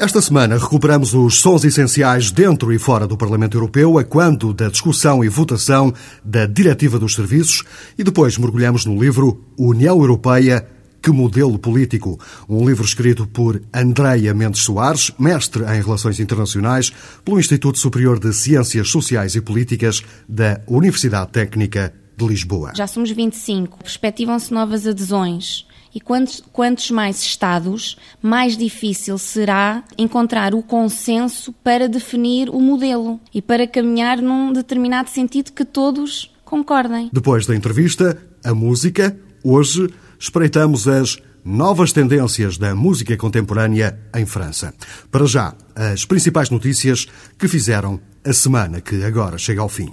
Esta semana recuperamos os sons essenciais dentro e fora do Parlamento Europeu, a quando da discussão e votação da Diretiva dos Serviços, e depois mergulhamos no livro União Europeia que modelo político? Um livro escrito por Andreia Mendes Soares, mestre em Relações Internacionais pelo Instituto Superior de Ciências Sociais e Políticas da Universidade Técnica de Lisboa. Já somos 25, perspectivam-se novas adesões. E quantos, quantos mais Estados, mais difícil será encontrar o consenso para definir o modelo e para caminhar num determinado sentido que todos concordem. Depois da entrevista, a música. Hoje espreitamos as novas tendências da música contemporânea em França. Para já, as principais notícias que fizeram a semana que agora chega ao fim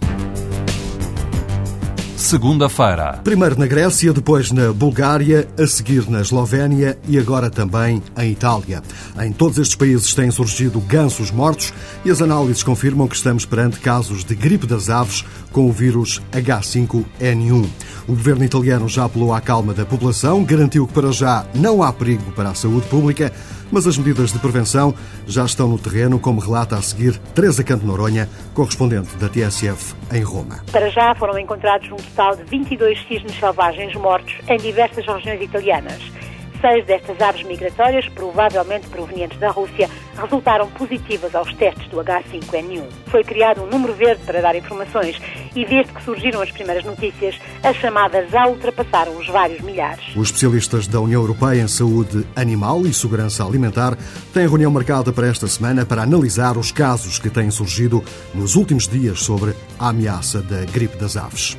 segunda-feira. Primeiro na Grécia, depois na Bulgária, a seguir na Eslovénia e agora também em Itália. Em todos estes países têm surgido gansos mortos e as análises confirmam que estamos perante casos de gripe das aves com o vírus H5N1. O governo italiano já apelou à calma da população, garantiu que para já não há perigo para a saúde pública mas as medidas de prevenção já estão no terreno, como relata a seguir Teresa Canto Noronha, correspondente da TSF em Roma. Para já foram encontrados um total de 22 cisnes selvagens mortos em diversas regiões italianas. Seis destas aves migratórias, provavelmente provenientes da Rússia, resultaram positivas aos testes do H5N1. Foi criado um número verde para dar informações e desde que surgiram as primeiras notícias, as chamadas já ultrapassaram os vários milhares. Os especialistas da União Europeia em Saúde Animal e Segurança Alimentar têm reunião marcada para esta semana para analisar os casos que têm surgido nos últimos dias sobre a ameaça da gripe das aves.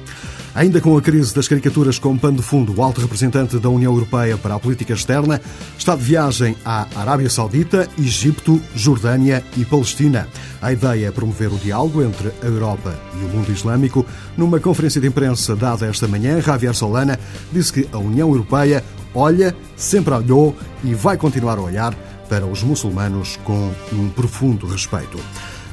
Ainda com a crise das caricaturas como pano de fundo, o alto representante da União Europeia para a política externa está de viagem à Arábia Saudita, Egito, Jordânia e Palestina. A ideia é promover o diálogo entre a Europa e o mundo islâmico. Numa conferência de imprensa dada esta manhã, Javier Solana disse que a União Europeia olha, sempre olhou e vai continuar a olhar para os muçulmanos com um profundo respeito.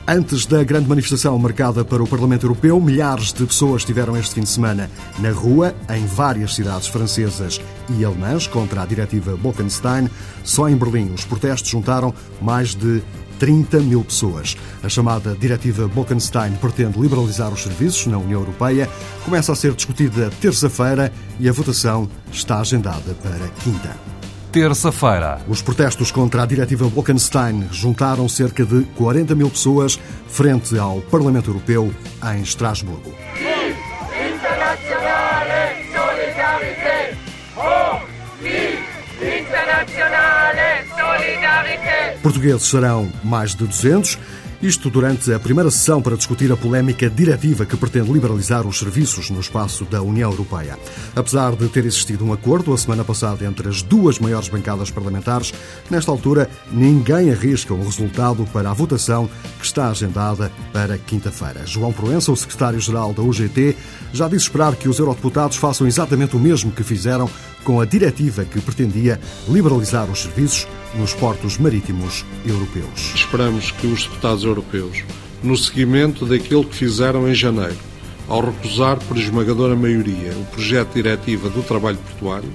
Antes da grande manifestação marcada para o Parlamento Europeu, milhares de pessoas estiveram este fim de semana na rua, em várias cidades francesas e alemãs, contra a diretiva Bolkenstein. Só em Berlim, os protestos juntaram mais de 30 mil pessoas. A chamada Diretiva Bolkenstein pretende liberalizar os serviços na União Europeia. Começa a ser discutida terça-feira e a votação está agendada para quinta terça-feira. Os protestos contra a diretiva Bolkenstein juntaram cerca de 40 mil pessoas frente ao Parlamento Europeu em Estrasburgo. Portugueses serão mais de 200 isto durante a primeira sessão para discutir a polémica diretiva que pretende liberalizar os serviços no espaço da União Europeia. Apesar de ter existido um acordo a semana passada entre as duas maiores bancadas parlamentares, nesta altura ninguém arrisca um resultado para a votação que está agendada para quinta-feira. João Proença, o secretário-geral da UGT, já disse esperar que os eurodeputados façam exatamente o mesmo que fizeram com a diretiva que pretendia liberalizar os serviços nos portos marítimos europeus. Esperamos que os deputados europeus, no seguimento daquilo que fizeram em janeiro, ao recusar por esmagadora maioria o projeto de diretiva do trabalho portuário,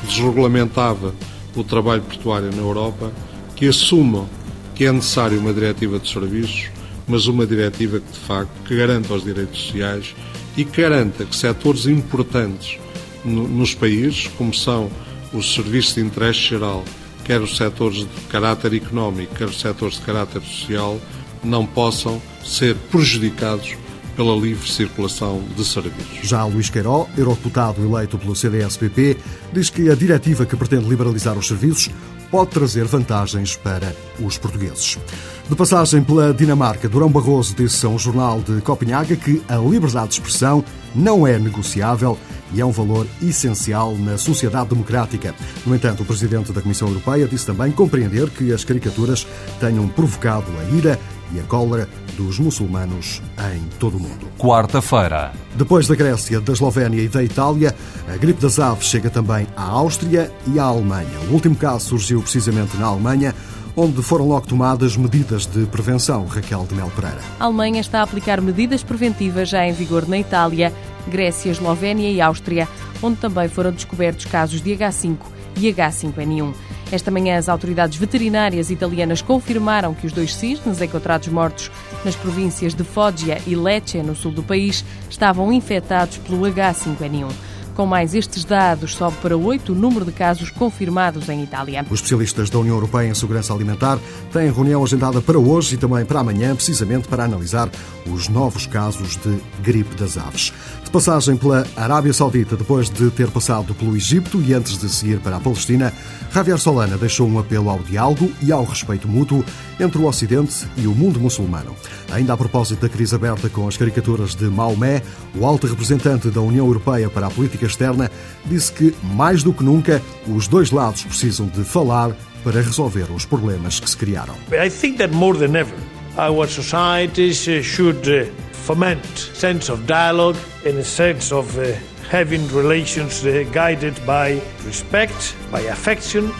que desregulamentava o trabalho portuário na Europa, que assumam que é necessária uma diretiva de serviços, mas uma diretiva que, de facto, que garanta os direitos sociais e que garanta que setores importantes nos países, como são os serviços de interesse geral, quer os setores de caráter económico, quer os setores de caráter social, não possam ser prejudicados pela livre circulação de serviços. Já Luís Queiró, eurodeputado eleito pelo CDS-PP, diz que a diretiva que pretende liberalizar os serviços pode trazer vantagens para os portugueses. De passagem pela Dinamarca, Durão Barroso disse a um jornal de Copenhaga que a liberdade de expressão não é negociável e é um valor essencial na sociedade democrática. No entanto, o presidente da Comissão Europeia disse também compreender que as caricaturas tenham provocado a ira e a cólera dos muçulmanos em todo o mundo. Quarta-feira. Depois da Grécia, da Eslovénia e da Itália, a gripe das aves chega também à Áustria e à Alemanha. O último caso surgiu precisamente na Alemanha, onde foram logo tomadas medidas de prevenção. Raquel de Mel Pereira. A Alemanha está a aplicar medidas preventivas já em vigor na Itália, Grécia, Eslovénia e Áustria, onde também foram descobertos casos de H5 e H5N1. Esta manhã, as autoridades veterinárias italianas confirmaram que os dois cisnes encontrados mortos nas províncias de Foggia e Lecce, no sul do país, estavam infectados pelo H5N1. Com mais estes dados, sobe para oito o número de casos confirmados em Itália. Os especialistas da União Europeia em Segurança Alimentar têm reunião agendada para hoje e também para amanhã, precisamente para analisar os novos casos de gripe das aves. Passagem pela Arábia Saudita, depois de ter passado pelo Egito e antes de seguir para a Palestina, Javier Solana deixou um apelo ao diálogo e ao respeito mútuo entre o Ocidente e o mundo muçulmano. Ainda a propósito da crise aberta com as caricaturas de Maomé, o alto representante da União Europeia para a política externa disse que, mais do que nunca, os dois lados precisam de falar para resolver os problemas que se criaram. I think that more than ever, our societies should foment sense of dialogue and a sense of uh, having relations guided by respect, by affection,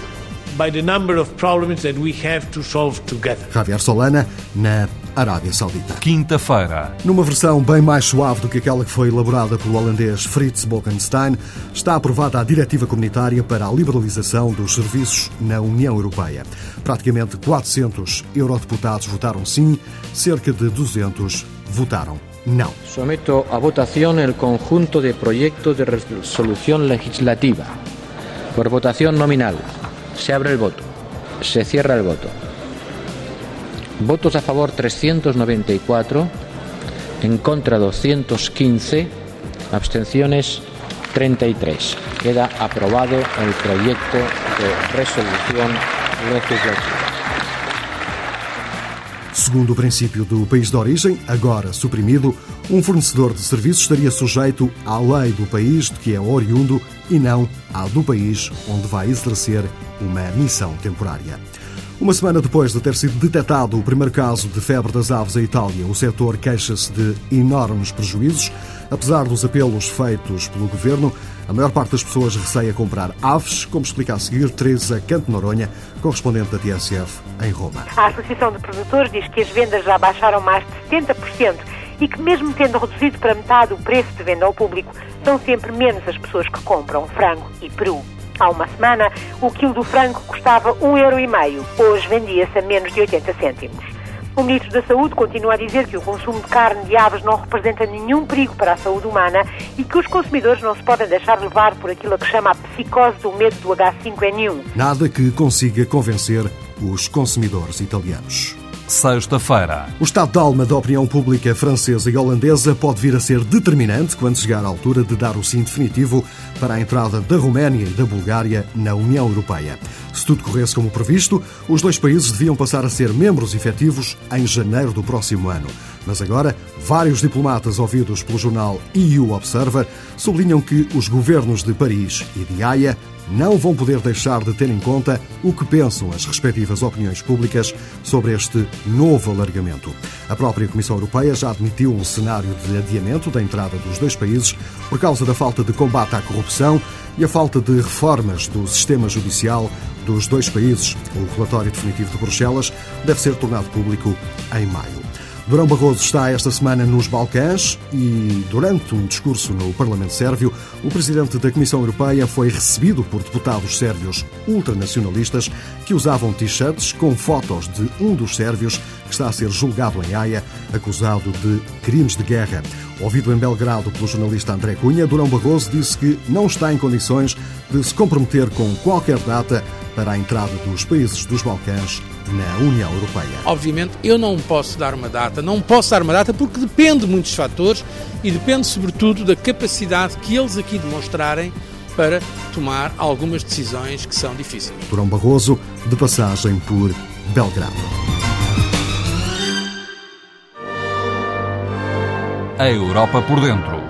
by the number of problems that we have to solve together. Javier Solana, na Arábia Saudita. Quinta-feira. Numa versão bem mais suave do que aquela que foi elaborada pelo holandês Frits Bolkenstein, está aprovada a Diretiva Comunitária para a Liberalização dos Serviços na União Europeia. Praticamente 400 eurodeputados votaram sim, cerca de 200 votaram não. Someto a votación el conjunto de proyectos de resolución legislativa. Por votación nominal. Se abre el voto. Se cierra el voto. Votos a favor 394, en contra 215, abstenciones 33. Queda aprobado el proyecto de resolución legislativa. Segundo o princípio do país de origem, agora suprimido, um fornecedor de serviços estaria sujeito à lei do país de que é oriundo e não à do país onde vai exercer uma missão temporária. Uma semana depois de ter sido detectado o primeiro caso de febre das aves em Itália, o setor queixa-se de enormes prejuízos. Apesar dos apelos feitos pelo governo, a maior parte das pessoas receia comprar aves, como explica a seguir Teresa Canto Noronha, correspondente da TSF em Roma. A Associação de Produtores diz que as vendas já baixaram mais de 70% e que, mesmo tendo reduzido para metade o preço de venda ao público, são sempre menos as pessoas que compram frango e peru. Há uma semana, o quilo do frango custava 1,5€. Hoje vendia-se a menos de 80 cêntimos. O Ministro da Saúde continua a dizer que o consumo de carne de aves não representa nenhum perigo para a saúde humana e que os consumidores não se podem deixar levar por aquilo que chama a psicose do medo do H5N1. Nada que consiga convencer os consumidores italianos sexta-feira. O estado de alma da opinião pública francesa e holandesa pode vir a ser determinante quando chegar à altura de dar o sim definitivo para a entrada da Roménia e da Bulgária na União Europeia. Se tudo corresse como previsto, os dois países deviam passar a ser membros efetivos em janeiro do próximo ano. Mas agora, vários diplomatas ouvidos pelo jornal EU Observer sublinham que os governos de Paris e de Haia não vão poder deixar de ter em conta o que pensam as respectivas opiniões públicas sobre este novo alargamento. A própria Comissão Europeia já admitiu um cenário de adiamento da entrada dos dois países por causa da falta de combate à corrupção e a falta de reformas do sistema judicial dos dois países. O relatório definitivo de Bruxelas deve ser tornado público em maio. Durão Barroso está esta semana nos Balcãs e, durante um discurso no Parlamento Sérvio, o presidente da Comissão Europeia foi recebido por deputados sérvios ultranacionalistas que usavam t-shirts com fotos de um dos sérvios que está a ser julgado em Haia, acusado de crimes de guerra. Ouvido em Belgrado pelo jornalista André Cunha, Durão Barroso disse que não está em condições de se comprometer com qualquer data para a entrada dos países dos Balcãs na União Europeia. Obviamente, eu não posso dar uma data, não posso dar uma data porque depende de muitos fatores e depende, sobretudo, da capacidade que eles aqui demonstrarem para tomar algumas decisões que são difíceis. Durão Barroso, de passagem por Belgrado. A Europa por dentro.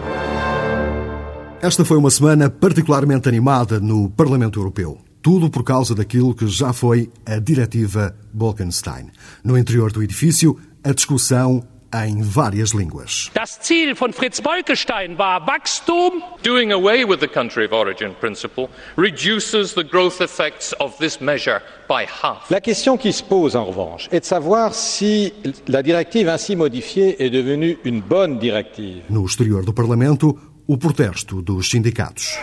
Esta foi uma semana particularmente animada no Parlamento Europeu. Tudo por causa daquilo que já foi a diretiva Bolkenstein. No interior do edifício, a discussão em várias línguas. Das Ziel von Fritz Bolkestein war Wachstum. Doing away with the country of origin principle reduces the growth effects of this measure by half. La question qui se pose en revanche est de savoir si la directive ainsi modifiée est devenue une bonne directive. No exterior do Parlamento, o protesto dos sindicatos.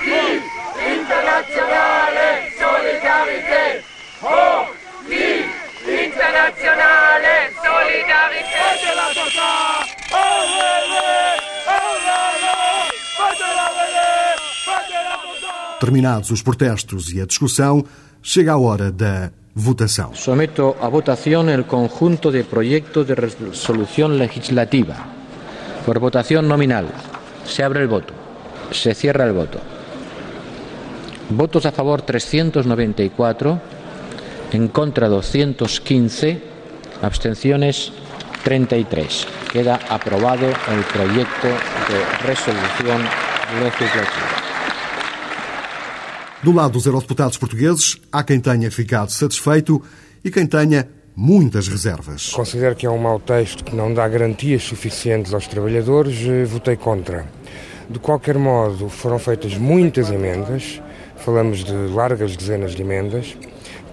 Terminados os protestos e a discussão, chega a hora da votação. Someto a votação o conjunto de proyectos de resolução legislativa. Por votação nominal. Se abre o voto. Se cierra o voto. Votos a favor 394, en contra 215, abstenciones 33. Queda aprobado el proyecto de resolución legislativa. Do lado dos eurodeputados portugueses, há quem tenha ficado satisfeito e quem tenha muitas reservas. Considero que é um mau texto que não dá garantias suficientes aos trabalhadores, eh, votei contra. De qualquer modo, foram feitas muitas emendas, falamos de largas dezenas de emendas,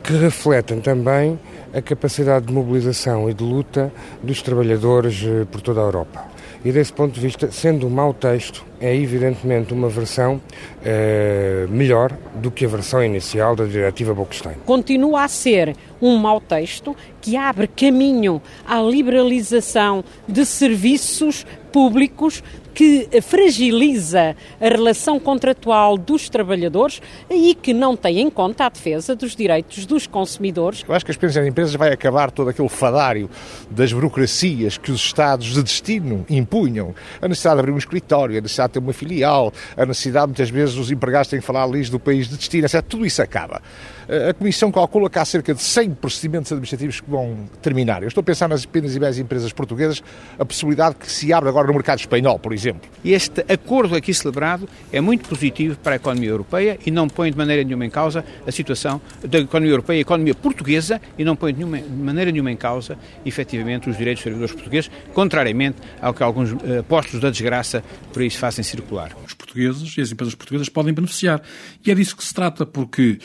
que refletem também a capacidade de mobilização e de luta dos trabalhadores eh, por toda a Europa. E desse ponto de vista, sendo um mau texto, é evidentemente uma versão eh, melhor do que a versão inicial da diretiva Bolkestein. Continua a ser um mau texto que abre caminho à liberalização de serviços públicos que fragiliza a relação contratual dos trabalhadores e que não tem em conta a defesa dos direitos dos consumidores. Eu acho que as pequenas empresas vai acabar todo aquele fadário das burocracias que os Estados de destino impunham. A necessidade de abrir um escritório, a necessidade de ter uma filial, a necessidade muitas vezes os empregados têm que falar ali do país de destino, etc. Tudo isso acaba. A Comissão calcula que há cerca de 100 procedimentos administrativos que vão terminar. Eu estou a pensar nas pequenas e médias empresas portuguesas, a possibilidade que se abre agora no mercado espanhol, por exemplo. Este acordo aqui celebrado é muito positivo para a economia europeia e não põe de maneira nenhuma em causa a situação da economia europeia, a economia portuguesa, e não põe de, nenhuma, de maneira nenhuma em causa, efetivamente, os direitos dos servidores portugueses, contrariamente ao que alguns uh, postos da desgraça por aí se fazem circular. Os portugueses e as empresas portuguesas podem beneficiar. E é disso que se trata, porque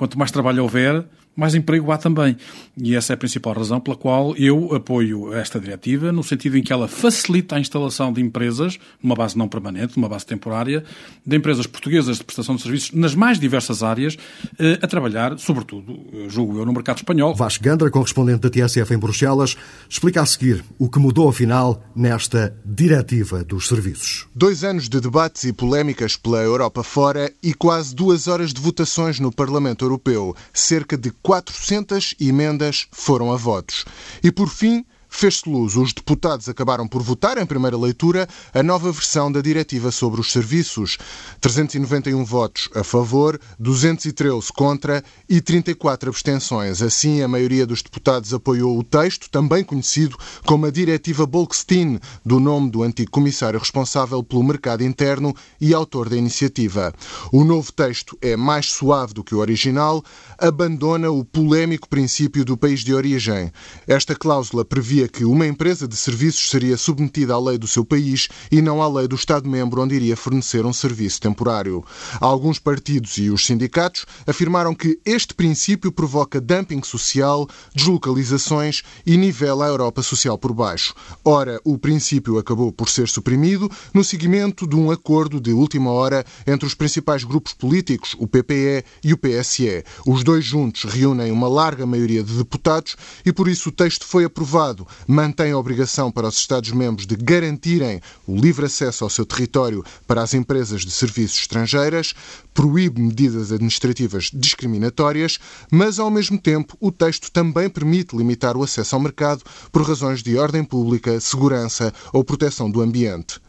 Quanto mais trabalho houver, mais emprego há também. E essa é a principal razão pela qual eu apoio esta diretiva, no sentido em que ela facilita a instalação de empresas, numa base não permanente, numa base temporária, de empresas portuguesas de prestação de serviços nas mais diversas áreas, eh, a trabalhar, sobretudo, eh, julgo eu, no mercado espanhol. Vasco Gandra, correspondente da TSF em Bruxelas, explica a seguir o que mudou, afinal, nesta diretiva dos serviços. Dois anos de debates e polémicas pela Europa fora e quase duas horas de votações no Parlamento Europeu. Cerca de 400 emendas foram a votos. E, por fim, fez-se luz. Os deputados acabaram por votar em primeira leitura a nova versão da diretiva sobre os serviços. 391 votos a favor, 213 contra e 34 abstenções. Assim, a maioria dos deputados apoiou o texto, também conhecido como a diretiva Bolkestein, do nome do antigo comissário responsável pelo mercado interno e autor da iniciativa. O novo texto é mais suave do que o original, abandona o polémico princípio do país de origem. Esta cláusula previa que uma empresa de serviços seria submetida à lei do seu país e não à lei do Estado-membro onde iria fornecer um serviço temporário. Alguns partidos e os sindicatos afirmaram que este princípio provoca dumping social, deslocalizações e nivela a Europa social por baixo. Ora, o princípio acabou por ser suprimido no seguimento de um acordo de última hora entre os principais grupos políticos, o PPE e o PSE. Os dois juntos reúnem uma larga maioria de deputados e por isso o texto foi aprovado mantém a obrigação para os Estados-membros de garantirem o livre acesso ao seu território para as empresas de serviços estrangeiras, proíbe medidas administrativas discriminatórias, mas, ao mesmo tempo, o texto também permite limitar o acesso ao mercado por razões de ordem pública, segurança ou proteção do ambiente.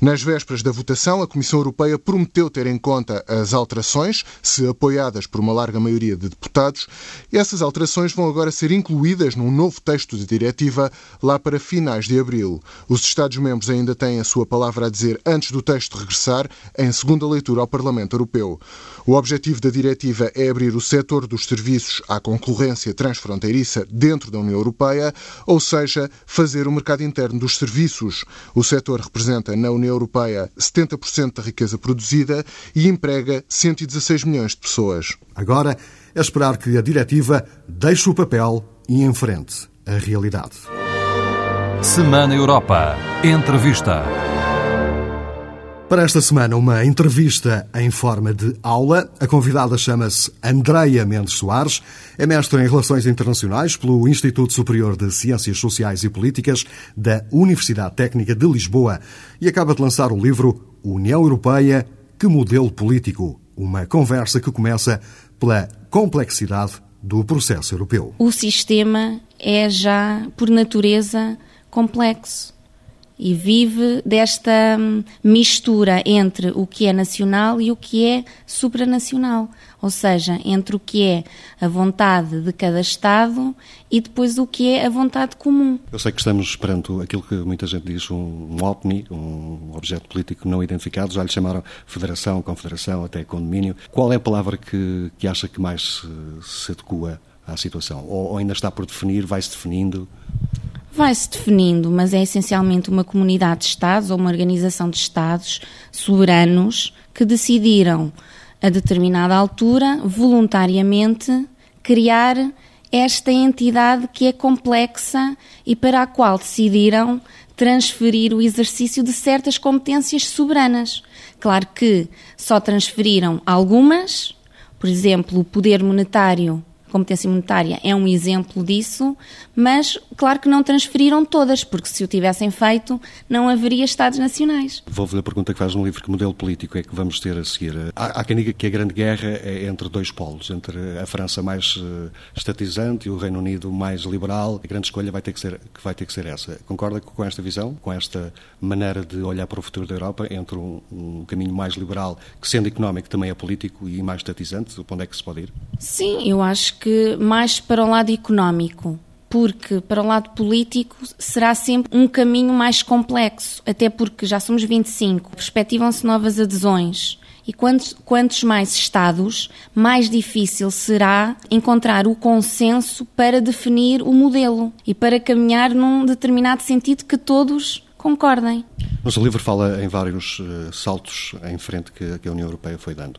Nas vésperas da votação, a Comissão Europeia prometeu ter em conta as alterações, se apoiadas por uma larga maioria de deputados. Essas alterações vão agora ser incluídas num novo texto de diretiva lá para finais de abril. Os Estados-membros ainda têm a sua palavra a dizer antes do texto regressar em segunda leitura ao Parlamento Europeu. O objetivo da diretiva é abrir o setor dos serviços à concorrência transfronteiriça dentro da União Europeia, ou seja, fazer o mercado interno dos serviços. O setor representa na União Europeia 70% da riqueza produzida e emprega 116 milhões de pessoas. Agora é esperar que a diretiva deixe o papel e enfrente a realidade. Semana Europa. Entrevista. Para esta semana, uma entrevista em forma de aula. A convidada chama-se Andreia Mendes Soares, é mestre em Relações Internacionais pelo Instituto Superior de Ciências Sociais e Políticas da Universidade Técnica de Lisboa e acaba de lançar o livro União Europeia, que modelo político? Uma conversa que começa pela complexidade do processo europeu. O sistema é já, por natureza, complexo e vive desta hum, mistura entre o que é nacional e o que é supranacional, ou seja, entre o que é a vontade de cada Estado e depois o que é a vontade comum. Eu sei que estamos perante aquilo que muita gente diz um, um OPNI, um objeto político não identificado, já lhe chamaram federação, confederação, até condomínio. Qual é a palavra que, que acha que mais se, se adequa à situação? Ou, ou ainda está por definir, vai-se definindo? Vai-se definindo, mas é essencialmente uma comunidade de Estados ou uma organização de Estados soberanos que decidiram, a determinada altura, voluntariamente, criar esta entidade que é complexa e para a qual decidiram transferir o exercício de certas competências soberanas. Claro que só transferiram algumas, por exemplo, o poder monetário competência monetária é um exemplo disso, mas claro que não transferiram todas, porque se o tivessem feito, não haveria Estados nacionais. Vou fazer a pergunta que faz no livro: que modelo político é que vamos ter a seguir? Há, há quem diga que a grande guerra é entre dois polos, entre a França mais uh, estatizante e o Reino Unido mais liberal. A grande escolha vai ter que ser, que vai ter que ser essa. Concorda com esta visão, com esta maneira de olhar para o futuro da Europa, entre um, um caminho mais liberal, que sendo económico também é político, e mais estatizante? Para onde é que se pode ir? Sim, eu acho que mais para o lado económico porque para o lado político será sempre um caminho mais complexo, até porque já somos 25, perspectivam-se novas adesões. E quantos, quantos mais Estados, mais difícil será encontrar o consenso para definir o modelo e para caminhar num determinado sentido que todos concordem. O seu livro fala em vários uh, saltos em frente que, que a União Europeia foi dando.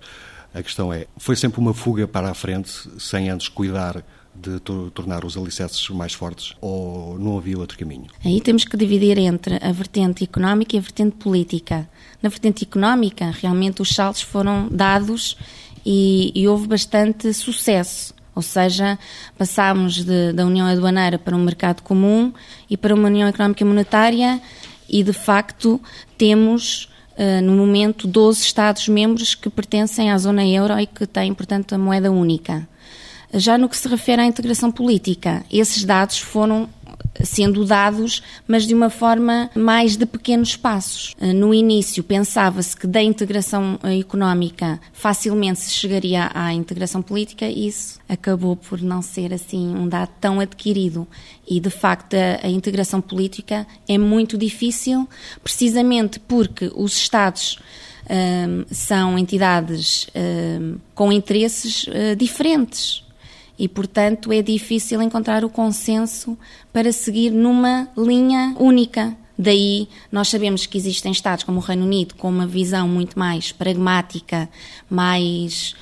A questão é, foi sempre uma fuga para a frente, sem antes cuidar de tornar os alicerces mais fortes ou não havia outro caminho? Aí temos que dividir entre a vertente económica e a vertente política. Na vertente económica, realmente os saltos foram dados e, e houve bastante sucesso. Ou seja, passámos de, da União Aduaneira para um mercado comum e para uma União Económica Monetária e, de facto, temos no momento 12 Estados-membros que pertencem à zona euro e que têm, portanto, a moeda única. Já no que se refere à integração política, esses dados foram sendo dados, mas de uma forma mais de pequenos passos. No início pensava-se que da integração económica facilmente se chegaria à integração política e isso acabou por não ser assim um dado tão adquirido. E de facto a, a integração política é muito difícil, precisamente porque os Estados um, são entidades um, com interesses uh, diferentes e, portanto, é difícil encontrar o consenso para seguir numa linha única. Daí, nós sabemos que existem Estados como o Reino Unido com uma visão muito mais pragmática, mais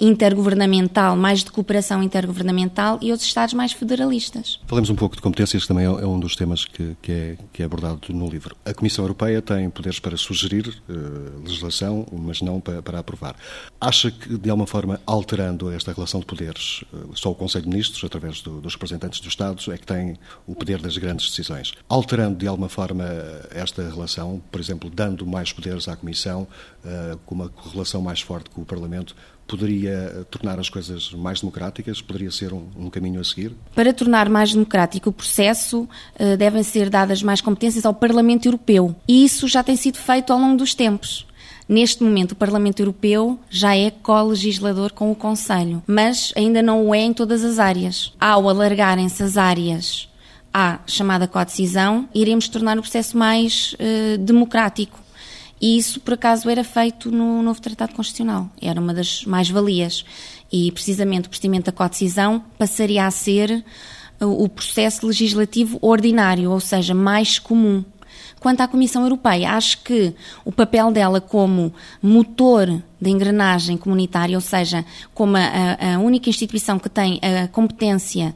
intergovernamental, mais de cooperação intergovernamental e outros Estados mais federalistas. Falemos um pouco de competências, que também é um dos temas que, que, é, que é abordado no livro. A Comissão Europeia tem poderes para sugerir uh, legislação, mas não para, para, aprovar. Acha que, de alguma forma, alterando esta relação de poderes, uh, só o Conselho de Ministros, através do, dos representantes dos Estados, é que tem o poder das grandes decisões. Alterando, de alguma forma, esta relação, por exemplo, dando mais poderes à Comissão, com uma relação mais forte com o Parlamento, poderia tornar as coisas mais democráticas? Poderia ser um, um, caminho a seguir? Para tornar mais democrático o processo, uh, devem ser dadas mais competências ao Parlamento Europeu. E isso já tem sido feito ao longo dos tempos. Neste momento, o Parlamento Europeu já é co-legislador com o Conselho, mas ainda não o é em todas as áreas. Ao alargarem-se as áreas à chamada co-decisão, iremos tornar o processo mais uh, democrático e isso, por acaso, era feito no novo Tratado Constitucional. Era uma das mais-valias. E, precisamente, o procedimento da co-decisão passaria a ser o processo legislativo ordinário, ou seja, mais comum. Quanto à Comissão Europeia, acho que o papel dela como motor da engrenagem comunitária, ou seja, como a, a, única instituição que tem a competência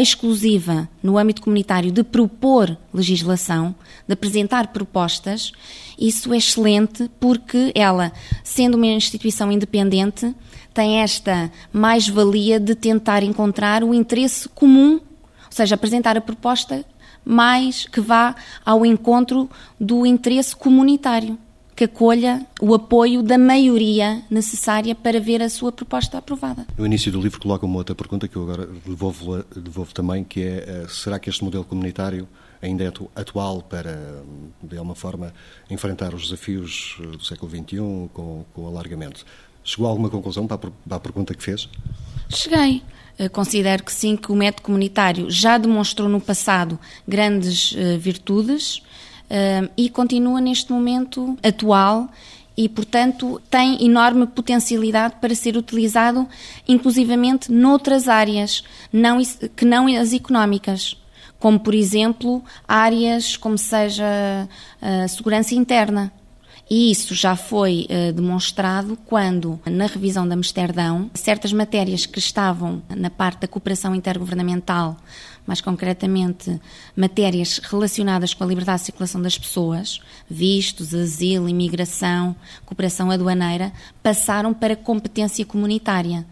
exclusiva no âmbito comunitário de propor legislação, de apresentar propostas, isso é excelente porque ela, sendo uma instituição independente, tem esta mais-valia de tentar encontrar o interesse comum, ou seja, apresentar a proposta mais que vá ao encontro do interesse comunitário que acolha o apoio da maioria necessária para ver a sua proposta aprovada. No início do livro coloca uma outra pergunta que eu agora devolvo, devolvo também, que é eh, será que este modelo comunitário ainda é atual para, de alguma forma, enfrentar os desafios eh, do século XXI com, com o alargamento? Chegou a alguma conclusão para a, para a pergunta que fez? Cheguei. Eh, considero que sim, que o método comunitário já demonstrou no passado grandes virtudes e continua neste momento atual e, portanto, tem enorme potencialidade para ser utilizado, inclusivamente, noutras áreas não, que não as económicas, como, por exemplo, áreas como seja a segurança interna. E isso já foi uh, demonstrado quando, na revisão de Amsterdão, certas matérias que estavam na parte da cooperação intergovernamental, mais concretamente matérias relacionadas com a liberdade de circulação das pessoas, vistos, asilo, imigração, cooperação aduaneira, passaram para competência comunitária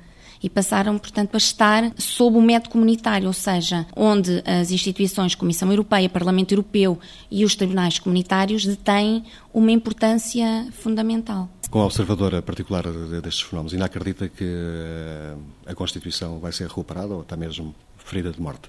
e passaram, portanto, a estar sob o método comunitário, ou seja, onde as instituições, Comissão Europeia, Parlamento Europeu e os tribunais comunitários detêm uma importância fundamental. Com a observadora particular destes fenómenos, ainda acredita que eh, a Constituição vai ser recuperada ou está mesmo ferida de morte?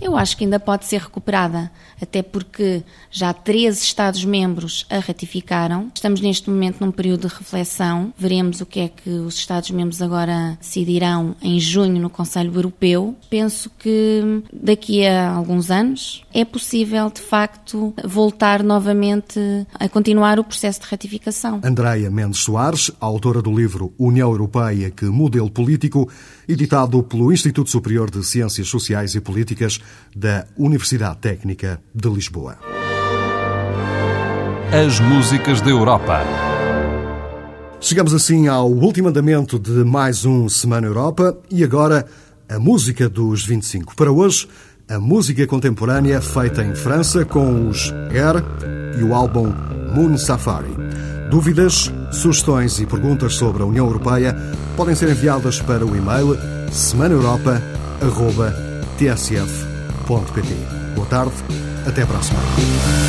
Eu acho que ainda pode ser recuperada, até porque já 13 Estados-membros a ratificaram. Estamos neste momento num período de reflexão. Veremos o que é que os Estados-membros agora decidirão em junho no Conselho Europeu. Penso que daqui a alguns anos é possível, de facto, voltar novamente a continuar o processo de ratificação. Andreia Mendes Soares, autora do livro União Europeia, que modelo político, editado pelo Instituto Superior de Ciências Sociais e Políticas da Universidade Técnica de Lisboa. As músicas da Europa. Chegamos assim ao último andamento de mais um Semana Europa e agora a música dos 25. Para hoje, a música contemporânea feita em França com os Air e o álbum Moon Safari. Dúvidas, sugestões e perguntas sobre a União Europeia podem ser enviadas para o e-mail semanaeuropa.tsf.pt. Boa tarde, até para a semana.